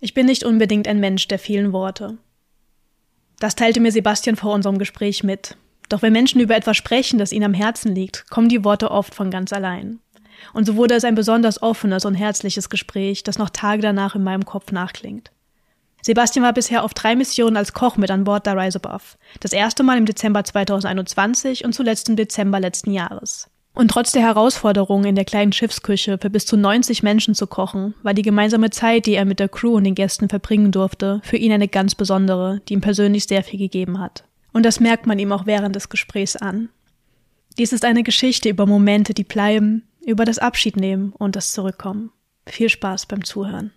Ich bin nicht unbedingt ein Mensch der vielen Worte. Das teilte mir Sebastian vor unserem Gespräch mit. Doch wenn Menschen über etwas sprechen, das ihnen am Herzen liegt, kommen die Worte oft von ganz allein. Und so wurde es ein besonders offenes und herzliches Gespräch, das noch Tage danach in meinem Kopf nachklingt. Sebastian war bisher auf drei Missionen als Koch mit an Bord der Rise Above. Das erste Mal im Dezember 2021 und zuletzt im Dezember letzten Jahres. Und trotz der Herausforderungen in der kleinen Schiffsküche für bis zu 90 Menschen zu kochen, war die gemeinsame Zeit, die er mit der Crew und den Gästen verbringen durfte, für ihn eine ganz besondere, die ihm persönlich sehr viel gegeben hat. Und das merkt man ihm auch während des Gesprächs an. Dies ist eine Geschichte über Momente, die bleiben, über das Abschiednehmen und das Zurückkommen. Viel Spaß beim Zuhören.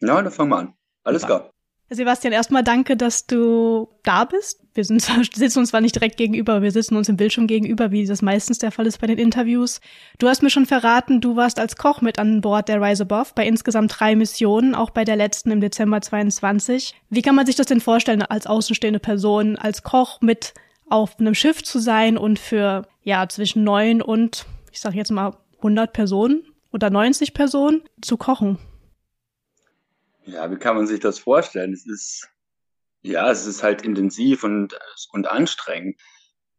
Ja, dann fangen wir an. Alles klar. Sebastian, erstmal danke, dass du da bist. Wir sind sitzen uns zwar nicht direkt gegenüber, wir sitzen uns im Bildschirm gegenüber, wie das meistens der Fall ist bei den Interviews. Du hast mir schon verraten, du warst als Koch mit an Bord der Rise Above bei insgesamt drei Missionen, auch bei der letzten im Dezember 22. Wie kann man sich das denn vorstellen, als außenstehende Person, als Koch mit auf einem Schiff zu sein und für, ja, zwischen neun und, ich sag jetzt mal, 100 Personen oder 90 Personen zu kochen? Ja, wie kann man sich das vorstellen? Es ist, ja, es ist halt intensiv und, und anstrengend.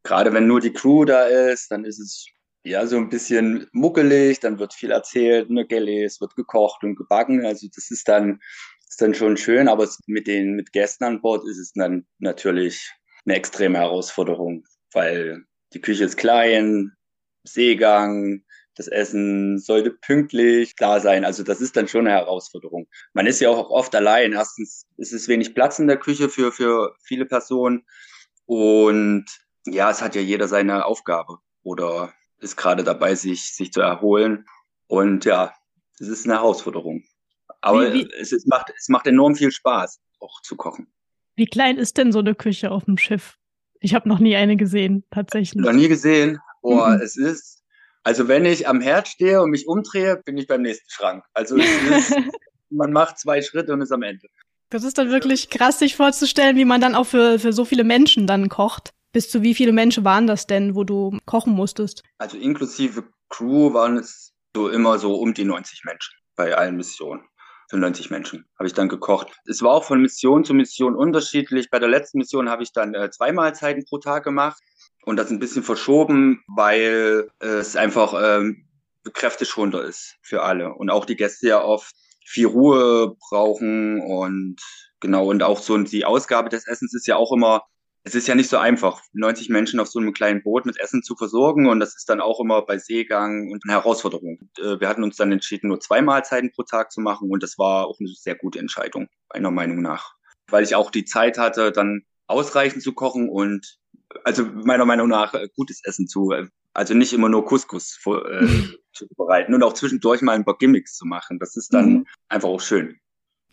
Gerade wenn nur die Crew da ist, dann ist es ja so ein bisschen muckelig, dann wird viel erzählt, ne, Gelle, es wird gekocht und gebacken. Also das ist dann, ist dann schon schön, aber mit den mit Gästen an Bord ist es dann natürlich eine extreme Herausforderung, weil die Küche ist klein, Seegang, das Essen sollte pünktlich da sein. Also das ist dann schon eine Herausforderung. Man ist ja auch oft allein. Erstens ist es wenig Platz in der Küche für, für viele Personen. Und ja, es hat ja jeder seine Aufgabe oder ist gerade dabei, sich, sich zu erholen. Und ja, es ist eine Herausforderung. Aber wie, wie, es, es, macht, es macht enorm viel Spaß, auch zu kochen. Wie klein ist denn so eine Küche auf dem Schiff? Ich habe noch nie eine gesehen, tatsächlich. Noch nie gesehen. Boah, mhm. es ist also wenn ich am Herd stehe und mich umdrehe, bin ich beim nächsten Schrank. Also ist, man macht zwei Schritte und ist am Ende. Das ist dann wirklich krass, sich vorzustellen, wie man dann auch für, für so viele Menschen dann kocht. Bis zu wie viele Menschen waren das denn, wo du kochen musstest? Also inklusive Crew waren es so immer so um die 90 Menschen bei allen Missionen. Für 90 Menschen habe ich dann gekocht. Es war auch von Mission zu Mission unterschiedlich. Bei der letzten Mission habe ich dann äh, zwei Mahlzeiten pro Tag gemacht und das ein bisschen verschoben, weil es einfach ähm, kräfteschonender ist für alle und auch die Gäste ja oft viel Ruhe brauchen und genau und auch so die Ausgabe des Essens ist ja auch immer es ist ja nicht so einfach, 90 Menschen auf so einem kleinen Boot mit Essen zu versorgen und das ist dann auch immer bei Seegang und eine Herausforderung. Äh, wir hatten uns dann entschieden, nur zwei Mahlzeiten pro Tag zu machen und das war auch eine sehr gute Entscheidung, meiner Meinung nach. Weil ich auch die Zeit hatte, dann ausreichend zu kochen und also meiner Meinung nach äh, gutes Essen zu, äh, also nicht immer nur Couscous äh, zu bereiten und auch zwischendurch mal ein paar Gimmicks zu machen. Das ist dann mhm. einfach auch schön.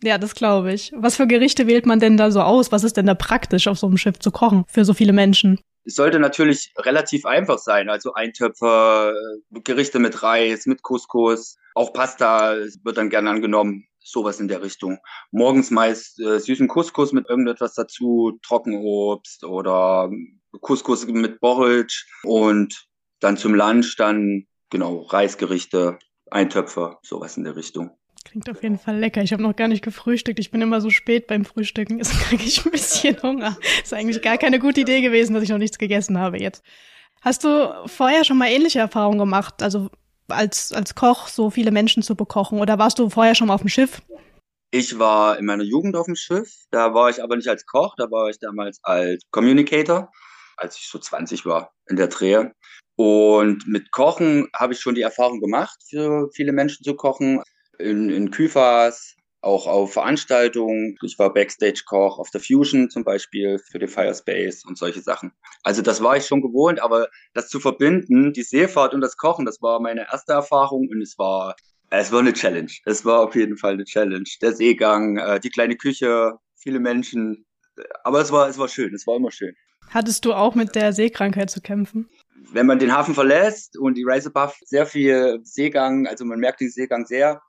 Ja, das glaube ich. Was für Gerichte wählt man denn da so aus? Was ist denn da praktisch auf so einem Schiff zu kochen für so viele Menschen? Es sollte natürlich relativ einfach sein. Also Eintöpfer, äh, Gerichte mit Reis, mit Couscous, auch Pasta wird dann gerne angenommen sowas in der Richtung. Morgens meist äh, süßen Couscous mit irgendetwas dazu, Trockenobst oder Couscous mit Borretsch und dann zum Lunch dann genau Reisgerichte, Eintöpfe, sowas in der Richtung. Klingt auf jeden Fall lecker. Ich habe noch gar nicht gefrühstückt. Ich bin immer so spät beim Frühstücken. Jetzt kriege ich ein bisschen Hunger. Ist eigentlich gar keine gute Idee gewesen, dass ich noch nichts gegessen habe jetzt. Hast du vorher schon mal ähnliche Erfahrungen gemacht? Also als, als Koch so viele Menschen zu bekochen? Oder warst du vorher schon mal auf dem Schiff? Ich war in meiner Jugend auf dem Schiff. Da war ich aber nicht als Koch, da war ich damals als Communicator, als ich so 20 war in der Drehe. Und mit Kochen habe ich schon die Erfahrung gemacht, für viele Menschen zu kochen. In, in Küfas, auch auf Veranstaltungen. Ich war Backstage-Koch auf der Fusion zum Beispiel für den Firespace und solche Sachen. Also das war ich schon gewohnt, aber das zu verbinden, die Seefahrt und das Kochen, das war meine erste Erfahrung und es war, es war eine Challenge. Es war auf jeden Fall eine Challenge. Der Seegang, äh, die kleine Küche, viele Menschen. Aber es war, es war schön, es war immer schön. Hattest du auch mit der Seekrankheit zu kämpfen? Wenn man den Hafen verlässt und die Rise Above sehr viel Seegang, also man merkt den Seegang sehr,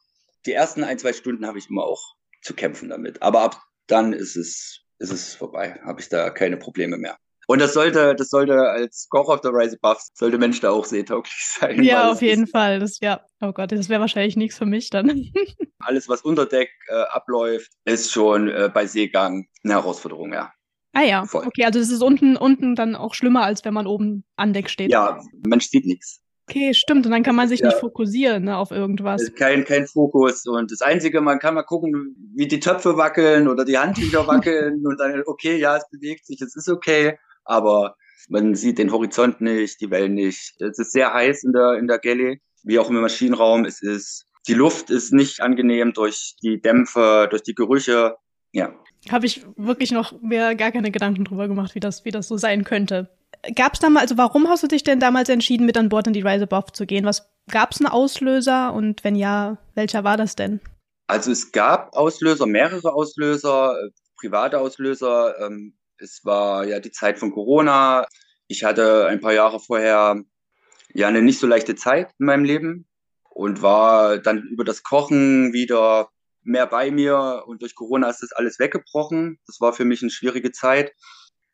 die ersten ein, zwei Stunden habe ich immer auch zu kämpfen damit. Aber ab dann ist es, ist es vorbei. Habe ich da keine Probleme mehr. Und das sollte, das sollte als Koch of the Rise Above, sollte Mensch da auch seetauglich sein. Ja, auf jeden Fall. Das, ja, oh Gott, das wäre wahrscheinlich nichts für mich dann. alles, was unter Deck äh, abläuft, ist schon äh, bei Seegang eine Herausforderung, ja. Ah ja, Voll. okay, also das ist unten, unten dann auch schlimmer, als wenn man oben an Deck steht. Ja, man sieht nichts. Okay, stimmt. Und dann kann man sich ja. nicht fokussieren ne, auf irgendwas. Kein, kein Fokus. Und das Einzige, man kann mal gucken, wie die Töpfe wackeln oder die Handtücher wackeln und dann, okay, ja, es bewegt sich, es ist okay. Aber man sieht den Horizont nicht, die Wellen nicht. Es ist sehr heiß in der, in der Galley, wie auch im Maschinenraum. Es ist, die Luft ist nicht angenehm durch die Dämpfe, durch die Gerüche. Ja. Habe ich wirklich noch mir gar keine Gedanken drüber gemacht, wie das, wie das so sein könnte. Gab es damals, also warum hast du dich denn damals entschieden, mit an Bord in die Rise Above zu gehen? Was gab es einen Auslöser und wenn ja, welcher war das denn? Also es gab Auslöser, mehrere Auslöser, äh, private Auslöser. Ähm, es war ja die Zeit von Corona. Ich hatte ein paar Jahre vorher ja eine nicht so leichte Zeit in meinem Leben und war dann über das Kochen wieder mehr bei mir und durch Corona ist das alles weggebrochen. Das war für mich eine schwierige Zeit.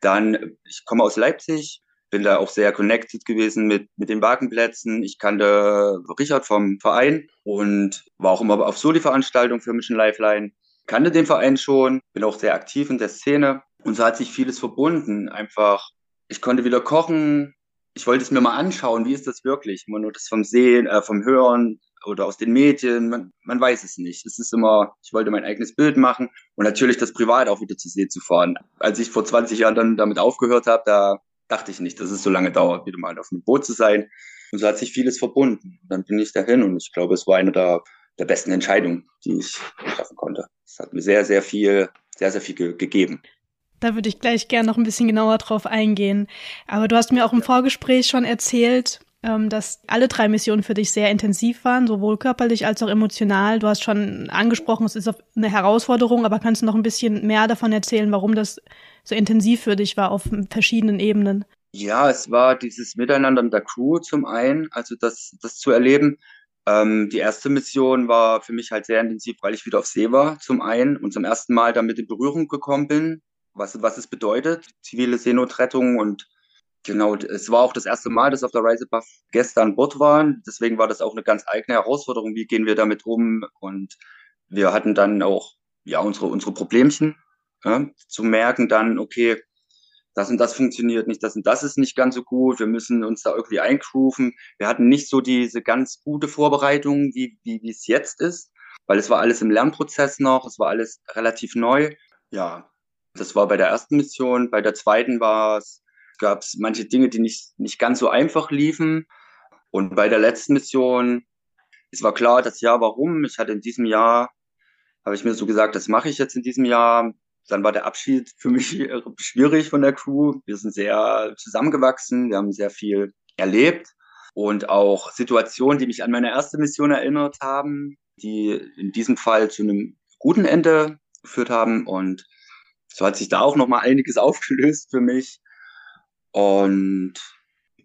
Dann, ich komme aus Leipzig, bin da auch sehr connected gewesen mit, mit den Wagenplätzen. Ich kannte Richard vom Verein und war auch immer auf Soli-Veranstaltungen für Mission Lifeline. Kannte den Verein schon, bin auch sehr aktiv in der Szene. Und so hat sich vieles verbunden. Einfach, ich konnte wieder kochen. Ich wollte es mir mal anschauen, wie ist das wirklich? Immer nur das vom Sehen, äh, vom Hören, oder aus den Medien, man, man weiß es nicht. Es ist immer, ich wollte mein eigenes Bild machen und natürlich das privat auch wieder zu See zu fahren. Als ich vor 20 Jahren dann damit aufgehört habe, da dachte ich nicht, dass es so lange dauert, wieder mal auf einem Boot zu sein. Und so hat sich vieles verbunden. dann bin ich dahin und ich glaube, es war eine der, der besten Entscheidungen, die ich treffen konnte. Es hat mir sehr, sehr viel, sehr, sehr viel ge gegeben. Da würde ich gleich gerne noch ein bisschen genauer drauf eingehen. Aber du hast mir auch im Vorgespräch schon erzählt, dass alle drei Missionen für dich sehr intensiv waren, sowohl körperlich als auch emotional. Du hast schon angesprochen, es ist eine Herausforderung, aber kannst du noch ein bisschen mehr davon erzählen, warum das so intensiv für dich war auf verschiedenen Ebenen? Ja, es war dieses Miteinander in der Crew zum einen, also das, das zu erleben. Ähm, die erste Mission war für mich halt sehr intensiv, weil ich wieder auf See war, zum einen und zum ersten Mal damit in Berührung gekommen bin, was, was es bedeutet, zivile Seenotrettung und Genau, es war auch das erste Mal, dass auf der Gäste an Bord waren. Deswegen war das auch eine ganz eigene Herausforderung. Wie gehen wir damit um? Und wir hatten dann auch ja unsere unsere Problemchen ja, zu merken. Dann okay, das und das funktioniert nicht, das und das ist nicht ganz so gut. Wir müssen uns da irgendwie eingrooven. Wir hatten nicht so diese ganz gute Vorbereitung, wie wie wie es jetzt ist, weil es war alles im Lernprozess noch. Es war alles relativ neu. Ja, das war bei der ersten Mission. Bei der zweiten war es gab es manche Dinge, die nicht, nicht ganz so einfach liefen. Und bei der letzten Mission, es war klar, das Jahr warum. Ich hatte in diesem Jahr, habe ich mir so gesagt, das mache ich jetzt in diesem Jahr. Dann war der Abschied für mich schwierig von der Crew. Wir sind sehr zusammengewachsen, wir haben sehr viel erlebt und auch Situationen, die mich an meine erste Mission erinnert haben, die in diesem Fall zu einem guten Ende geführt haben. Und so hat sich da auch nochmal einiges aufgelöst für mich. Und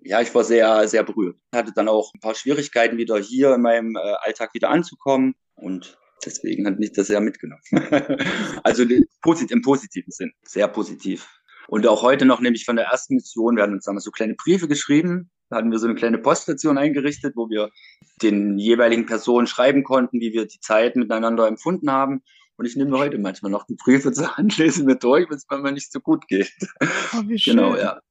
ja, ich war sehr, sehr berührt. Hatte dann auch ein paar Schwierigkeiten, wieder hier in meinem äh, Alltag wieder anzukommen. Und deswegen hat mich das sehr mitgenommen. also posit im positiven Sinn, sehr positiv. Und auch heute noch, nämlich von der ersten Mission, wir haben uns damals so kleine Briefe geschrieben. Da hatten wir so eine kleine Poststation eingerichtet, wo wir den jeweiligen Personen schreiben konnten, wie wir die Zeit miteinander empfunden haben. Und ich nehme mir heute manchmal noch die Briefe zur Hand, lese mir durch, wenn es mir nicht so gut geht. Oh. Genau, ja.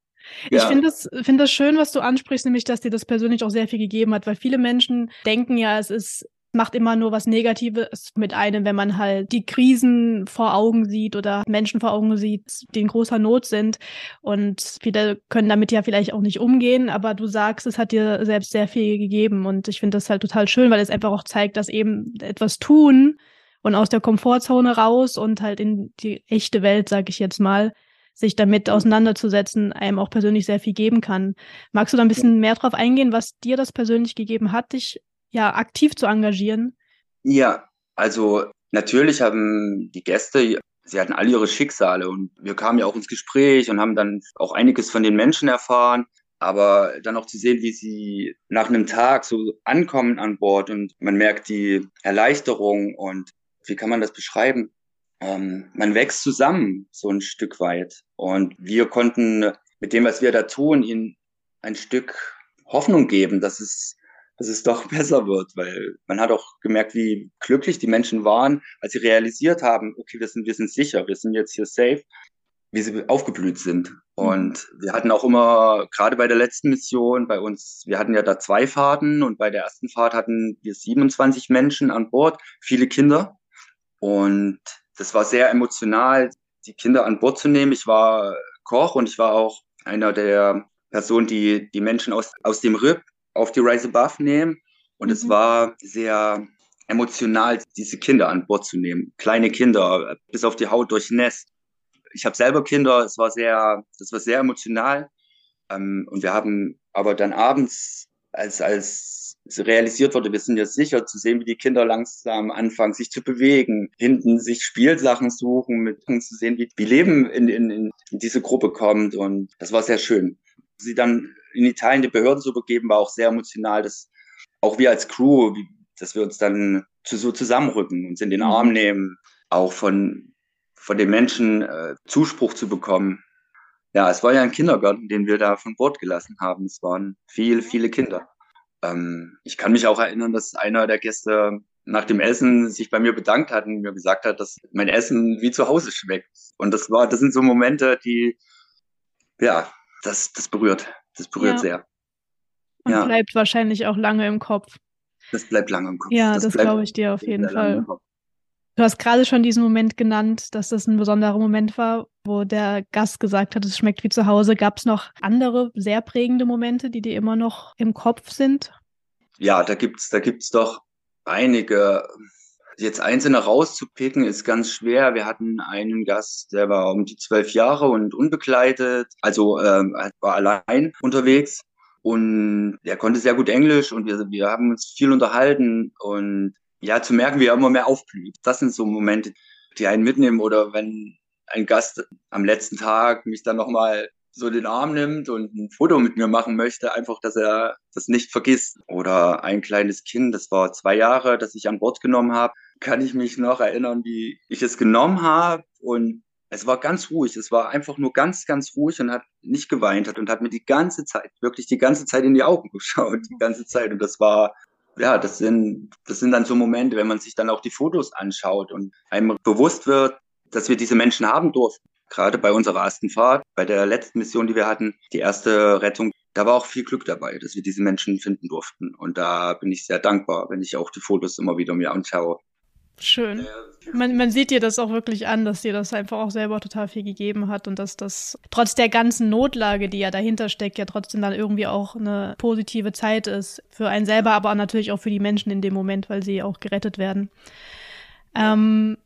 Ich ja. finde es find das schön, was du ansprichst, nämlich, dass dir das persönlich auch sehr viel gegeben hat, weil viele Menschen denken ja, es ist macht immer nur was Negatives mit einem, wenn man halt die Krisen vor Augen sieht oder Menschen vor Augen sieht, die in großer Not sind. Und viele können damit ja vielleicht auch nicht umgehen, aber du sagst, es hat dir selbst sehr viel gegeben. Und ich finde das halt total schön, weil es einfach auch zeigt, dass eben etwas tun und aus der Komfortzone raus und halt in die echte Welt, sag ich jetzt mal, sich damit auseinanderzusetzen, einem auch persönlich sehr viel geben kann. Magst du da ein bisschen mehr drauf eingehen, was dir das persönlich gegeben hat, dich ja aktiv zu engagieren? Ja, also natürlich haben die Gäste, sie hatten alle ihre Schicksale und wir kamen ja auch ins Gespräch und haben dann auch einiges von den Menschen erfahren. Aber dann auch zu sehen, wie sie nach einem Tag so ankommen an Bord und man merkt die Erleichterung und wie kann man das beschreiben? Ähm, man wächst zusammen so ein Stück weit. Und wir konnten mit dem, was wir da tun, ihnen ein Stück Hoffnung geben, dass es dass es doch besser wird, weil man hat auch gemerkt, wie glücklich die Menschen waren, als sie realisiert haben, okay, wir sind, wir sind sicher, wir sind jetzt hier safe, wie sie aufgeblüht sind. Und wir hatten auch immer, gerade bei der letzten Mission, bei uns, wir hatten ja da zwei Fahrten und bei der ersten Fahrt hatten wir 27 Menschen an Bord, viele Kinder. Und das war sehr emotional, die Kinder an Bord zu nehmen. Ich war Koch und ich war auch einer der Personen, die die Menschen aus, aus dem RIP auf die Rise Above nehmen. Und mhm. es war sehr emotional, diese Kinder an Bord zu nehmen. Kleine Kinder, bis auf die Haut durchnässt. Ich habe selber Kinder, es war sehr, das war sehr emotional. Ähm, und wir haben aber dann abends, als, als realisiert wurde, wir sind ja sicher zu sehen, wie die Kinder langsam anfangen, sich zu bewegen, hinten sich Spielsachen suchen, mit zu sehen, wie, wie Leben in, in, in diese Gruppe kommt. Und das war sehr schön. Sie dann in Italien die Behörden zu übergeben, war auch sehr emotional, dass auch wir als Crew, dass wir uns dann zu, so zusammenrücken, uns in den mhm. Arm nehmen, auch von, von den Menschen äh, Zuspruch zu bekommen. Ja, es war ja ein Kindergarten, den wir da von Bord gelassen haben. Es waren viele, viele Kinder. Ähm, ich kann mich auch erinnern, dass einer der Gäste nach dem Essen sich bei mir bedankt hat und mir gesagt hat, dass mein Essen wie zu Hause schmeckt. Und das war, das sind so Momente, die, ja, das, das berührt. Das berührt ja. sehr. Und ja. bleibt wahrscheinlich auch lange im Kopf. Das bleibt lange im Kopf. Ja, das, das glaube ich dir auf jeden Fall. Du hast gerade schon diesen Moment genannt, dass das ein besonderer Moment war, wo der Gast gesagt hat, es schmeckt wie zu Hause. Gab es noch andere sehr prägende Momente, die dir immer noch im Kopf sind? Ja, da gibt's, da gibt's doch einige. Jetzt einzelne rauszupicken ist ganz schwer. Wir hatten einen Gast, der war um die zwölf Jahre und unbegleitet, also ähm, war allein unterwegs und er konnte sehr gut Englisch und wir, wir haben uns viel unterhalten und ja, zu merken, wie er immer mehr aufblüht. Das sind so Momente, die einen mitnehmen oder wenn ein Gast am letzten Tag mich dann nochmal so den Arm nimmt und ein Foto mit mir machen möchte, einfach, dass er das nicht vergisst. Oder ein kleines Kind, das war zwei Jahre, das ich an Bord genommen habe, kann ich mich noch erinnern, wie ich es genommen habe und es war ganz ruhig. Es war einfach nur ganz, ganz ruhig und hat nicht geweint hat und hat mir die ganze Zeit, wirklich die ganze Zeit in die Augen geschaut, die ganze Zeit. Und das war, ja, das sind, das sind dann so Momente, wenn man sich dann auch die Fotos anschaut und einem bewusst wird, dass wir diese Menschen haben durften. Gerade bei unserer ersten Fahrt, bei der letzten Mission, die wir hatten, die erste Rettung, da war auch viel Glück dabei, dass wir diese Menschen finden durften. Und da bin ich sehr dankbar, wenn ich auch die Fotos immer wieder mir anschaue. Schön. Man, man sieht dir das auch wirklich an, dass dir das einfach auch selber total viel gegeben hat und dass das trotz der ganzen Notlage, die ja dahinter steckt, ja trotzdem dann irgendwie auch eine positive Zeit ist. Für einen selber, aber natürlich auch für die Menschen in dem Moment, weil sie auch gerettet werden. Ähm,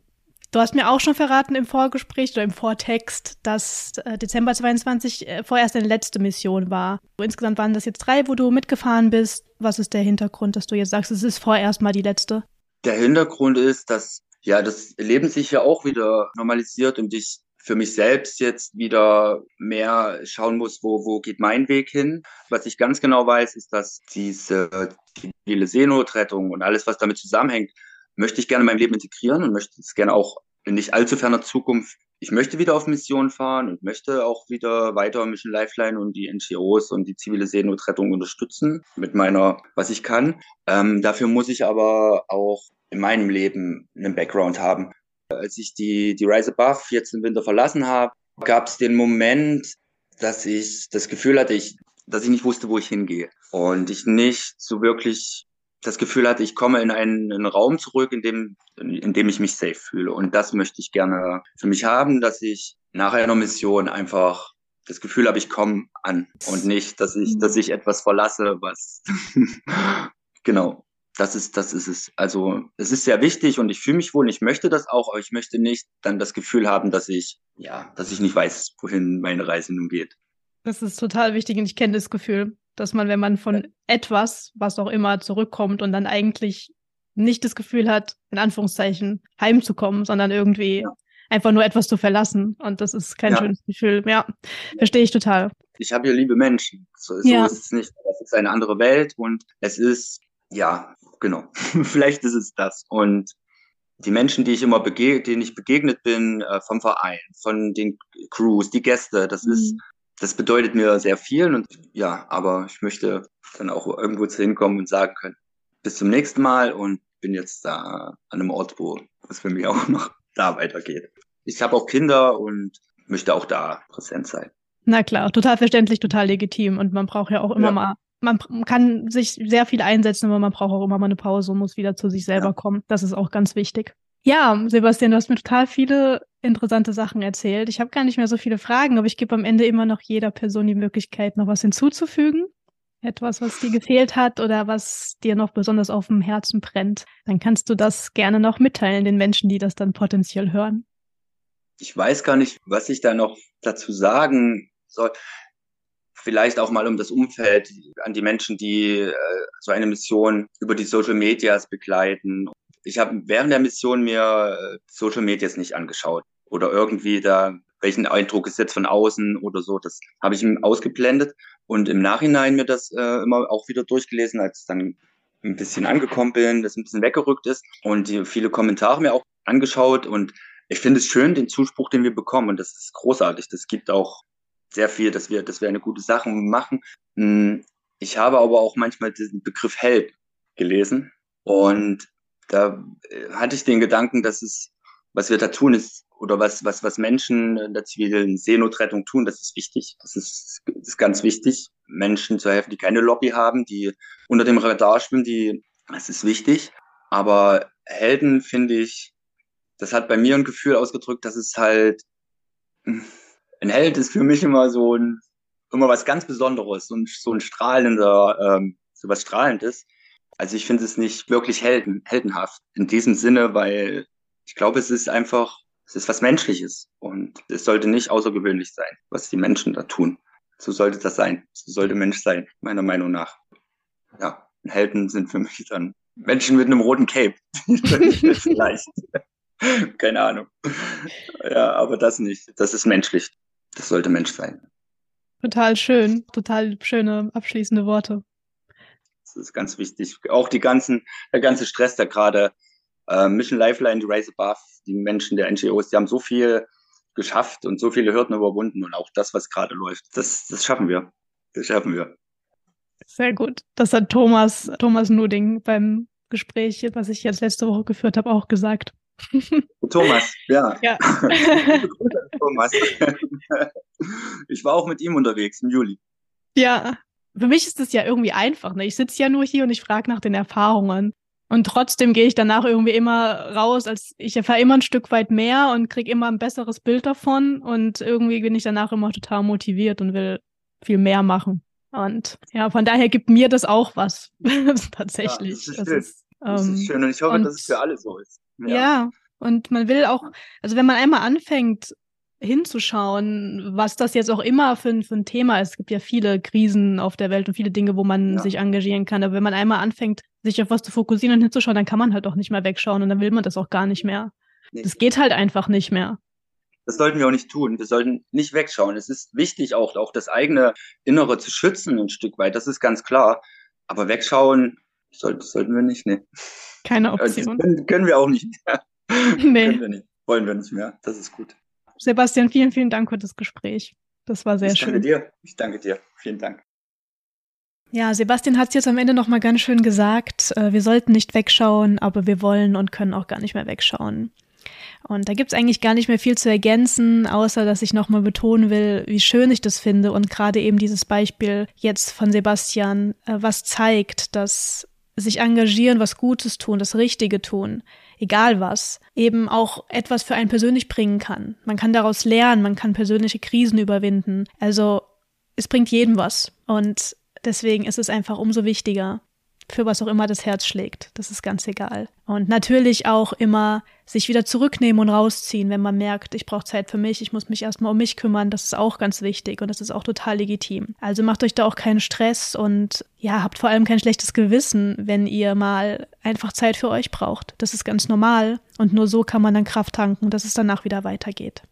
du hast mir auch schon verraten im Vorgespräch oder im Vortext, dass äh, Dezember 22 äh, vorerst deine letzte Mission war. Insgesamt waren das jetzt drei, wo du mitgefahren bist. Was ist der Hintergrund, dass du jetzt sagst, es ist vorerst mal die letzte? Der Hintergrund ist, dass ja das Leben sich ja auch wieder normalisiert und ich für mich selbst jetzt wieder mehr schauen muss, wo, wo geht mein Weg hin. Was ich ganz genau weiß, ist, dass diese zivile Seenotrettung und alles, was damit zusammenhängt, möchte ich gerne in meinem Leben integrieren und möchte es gerne auch in nicht allzu ferner Zukunft. Ich möchte wieder auf Mission fahren und möchte auch wieder weiter Mission Lifeline und die NGOs und die zivile Seenotrettung unterstützen mit meiner, was ich kann. Ähm, dafür muss ich aber auch in meinem Leben einen Background haben. Als ich die, die Rise Above jetzt im Winter verlassen habe, gab es den Moment, dass ich das Gefühl hatte, ich, dass ich nicht wusste, wo ich hingehe. Und ich nicht so wirklich das Gefühl hatte, ich komme in einen, einen Raum zurück, in dem, in dem ich mich safe fühle. Und das möchte ich gerne für mich haben, dass ich nach einer Mission einfach das Gefühl habe, ich komme an und nicht, dass ich, dass ich etwas verlasse, was genau das ist, das ist es. Also es ist sehr wichtig und ich fühle mich wohl, ich möchte das auch, aber ich möchte nicht dann das Gefühl haben, dass ich, ja, dass ich nicht weiß, wohin meine Reise nun geht. Das ist total wichtig und ich kenne das Gefühl, dass man, wenn man von ja. etwas, was auch immer, zurückkommt und dann eigentlich nicht das Gefühl hat, in Anführungszeichen, heimzukommen, sondern irgendwie ja. einfach nur etwas zu verlassen. Und das ist kein ja. schönes Gefühl. Ja, verstehe ich total. Ich habe hier liebe Menschen. So, so ist es nicht. Das ist eine andere Welt und es ist ja, genau. Vielleicht ist es das. Und die Menschen, die ich immer bege denen ich begegnet bin, äh, vom Verein, von den Crews, die Gäste, das mhm. ist, das bedeutet mir sehr viel und ja, aber ich möchte dann auch irgendwo zu hinkommen und sagen können, bis zum nächsten Mal und bin jetzt da an einem Ort, wo es für mich auch noch da weitergeht. Ich habe auch Kinder und möchte auch da präsent sein. Na klar, total verständlich, total legitim und man braucht ja auch immer ja. mal man kann sich sehr viel einsetzen, aber man braucht auch immer mal eine Pause und muss wieder zu sich selber ja. kommen. Das ist auch ganz wichtig. Ja, Sebastian, du hast mir total viele interessante Sachen erzählt. Ich habe gar nicht mehr so viele Fragen, aber ich gebe am Ende immer noch jeder Person die Möglichkeit, noch was hinzuzufügen. Etwas, was dir gefehlt hat oder was dir noch besonders auf dem Herzen brennt. Dann kannst du das gerne noch mitteilen, den Menschen, die das dann potenziell hören. Ich weiß gar nicht, was ich da noch dazu sagen soll. Vielleicht auch mal um das Umfeld an die Menschen, die äh, so eine Mission über die Social Medias begleiten ich habe während der Mission mir äh, Social Medias nicht angeschaut oder irgendwie da welchen Eindruck ist jetzt von außen oder so. Das habe ich ausgeblendet und im Nachhinein mir das äh, immer auch wieder durchgelesen, als dann ein bisschen angekommen bin, das ein bisschen weggerückt ist und die viele Kommentare mir auch angeschaut und ich finde es schön, den Zuspruch, den wir bekommen und das ist großartig. Das gibt auch sehr viel, dass wir, dass wir eine gute Sache machen. Hm, ich habe aber auch manchmal diesen Begriff Held gelesen und da äh, hatte ich den Gedanken, dass es, was wir da tun, ist, oder was, was, was Menschen in der zivilen Seenotrettung tun, das ist wichtig. Das ist, das ist ganz wichtig, Menschen zu helfen, die keine Lobby haben, die unter dem Radar schwimmen, die, das ist wichtig. Aber Helden finde ich, das hat bei mir ein Gefühl ausgedrückt, dass es halt, ein Held ist für mich immer so ein, immer was ganz Besonderes und so ein strahlender, ähm, so was Strahlendes. Also ich finde es nicht wirklich helden, heldenhaft in diesem Sinne, weil ich glaube, es ist einfach, es ist was Menschliches und es sollte nicht außergewöhnlich sein, was die Menschen da tun. So sollte das sein. So sollte Mensch sein, meiner Meinung nach. Ja, Helden sind für mich dann Menschen mit einem roten Cape. Vielleicht. Keine Ahnung. Ja, aber das nicht. Das ist menschlich. Das sollte Mensch sein. Total schön. Total schöne abschließende Worte. Das ist ganz wichtig. Auch die ganzen, der ganze Stress, der gerade äh, Mission Lifeline, die Race Above, die Menschen der NGOs, die haben so viel geschafft und so viele Hürden überwunden und auch das, was gerade läuft, das, das schaffen wir. Das schaffen wir. Sehr gut. Das hat Thomas, Thomas Nuding beim Gespräch, was ich jetzt letzte Woche geführt habe, auch gesagt. Thomas, ja. ja. Thomas. Ich war auch mit ihm unterwegs im Juli. Ja, für mich ist es ja irgendwie einfach. Ne? Ich sitze ja nur hier und ich frage nach den Erfahrungen. Und trotzdem gehe ich danach irgendwie immer raus, als ich erfahre immer ein Stück weit mehr und kriege immer ein besseres Bild davon. Und irgendwie bin ich danach immer total motiviert und will viel mehr machen. Und ja, von daher gibt mir das auch was. Tatsächlich. Ja, das ist, das schön. Ist, ähm, das ist schön. Und ich hoffe, und, dass es für alle so ist. Ja. ja. Und man will auch, also wenn man einmal anfängt, hinzuschauen, was das jetzt auch immer für, für ein Thema ist. Es gibt ja viele Krisen auf der Welt und viele Dinge, wo man ja. sich engagieren kann. Aber wenn man einmal anfängt, sich auf was zu fokussieren und hinzuschauen, dann kann man halt auch nicht mehr wegschauen und dann will man das auch gar nicht mehr. Nee. Das geht halt einfach nicht mehr. Das sollten wir auch nicht tun. Wir sollten nicht wegschauen. Es ist wichtig, auch, auch das eigene Innere zu schützen, ein Stück weit. Das ist ganz klar. Aber wegschauen sollten, sollten wir nicht. Nee. Keine Option. Das können, können wir auch nicht. nee. Können wir nicht. Wollen wir nicht mehr. Das ist gut. Sebastian, vielen, vielen Dank für das Gespräch. Das war sehr ich schön. Ich danke dir. Ich danke dir. Vielen Dank. Ja, Sebastian hat es jetzt am Ende nochmal ganz schön gesagt. Äh, wir sollten nicht wegschauen, aber wir wollen und können auch gar nicht mehr wegschauen. Und da gibt's eigentlich gar nicht mehr viel zu ergänzen, außer dass ich nochmal betonen will, wie schön ich das finde und gerade eben dieses Beispiel jetzt von Sebastian, äh, was zeigt, dass sich engagieren, was Gutes tun, das Richtige tun, egal was, eben auch etwas für einen persönlich bringen kann. Man kann daraus lernen, man kann persönliche Krisen überwinden. Also es bringt jedem was. Und deswegen ist es einfach umso wichtiger, für was auch immer das Herz schlägt. Das ist ganz egal. Und natürlich auch immer sich wieder zurücknehmen und rausziehen, wenn man merkt, ich brauche Zeit für mich, ich muss mich erstmal um mich kümmern. Das ist auch ganz wichtig und das ist auch total legitim. Also macht euch da auch keinen Stress und ja, habt vor allem kein schlechtes Gewissen, wenn ihr mal einfach Zeit für euch braucht. Das ist ganz normal und nur so kann man dann Kraft tanken, dass es danach wieder weitergeht.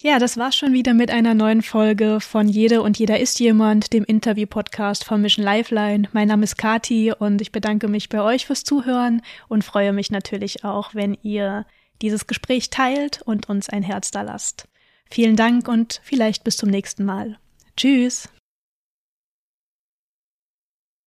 Ja, das war's schon wieder mit einer neuen Folge von Jede und jeder ist jemand, dem Interview-Podcast von Mission Lifeline. Mein Name ist Kati und ich bedanke mich bei euch fürs Zuhören und freue mich natürlich auch, wenn ihr dieses Gespräch teilt und uns ein Herz da lasst. Vielen Dank und vielleicht bis zum nächsten Mal. Tschüss.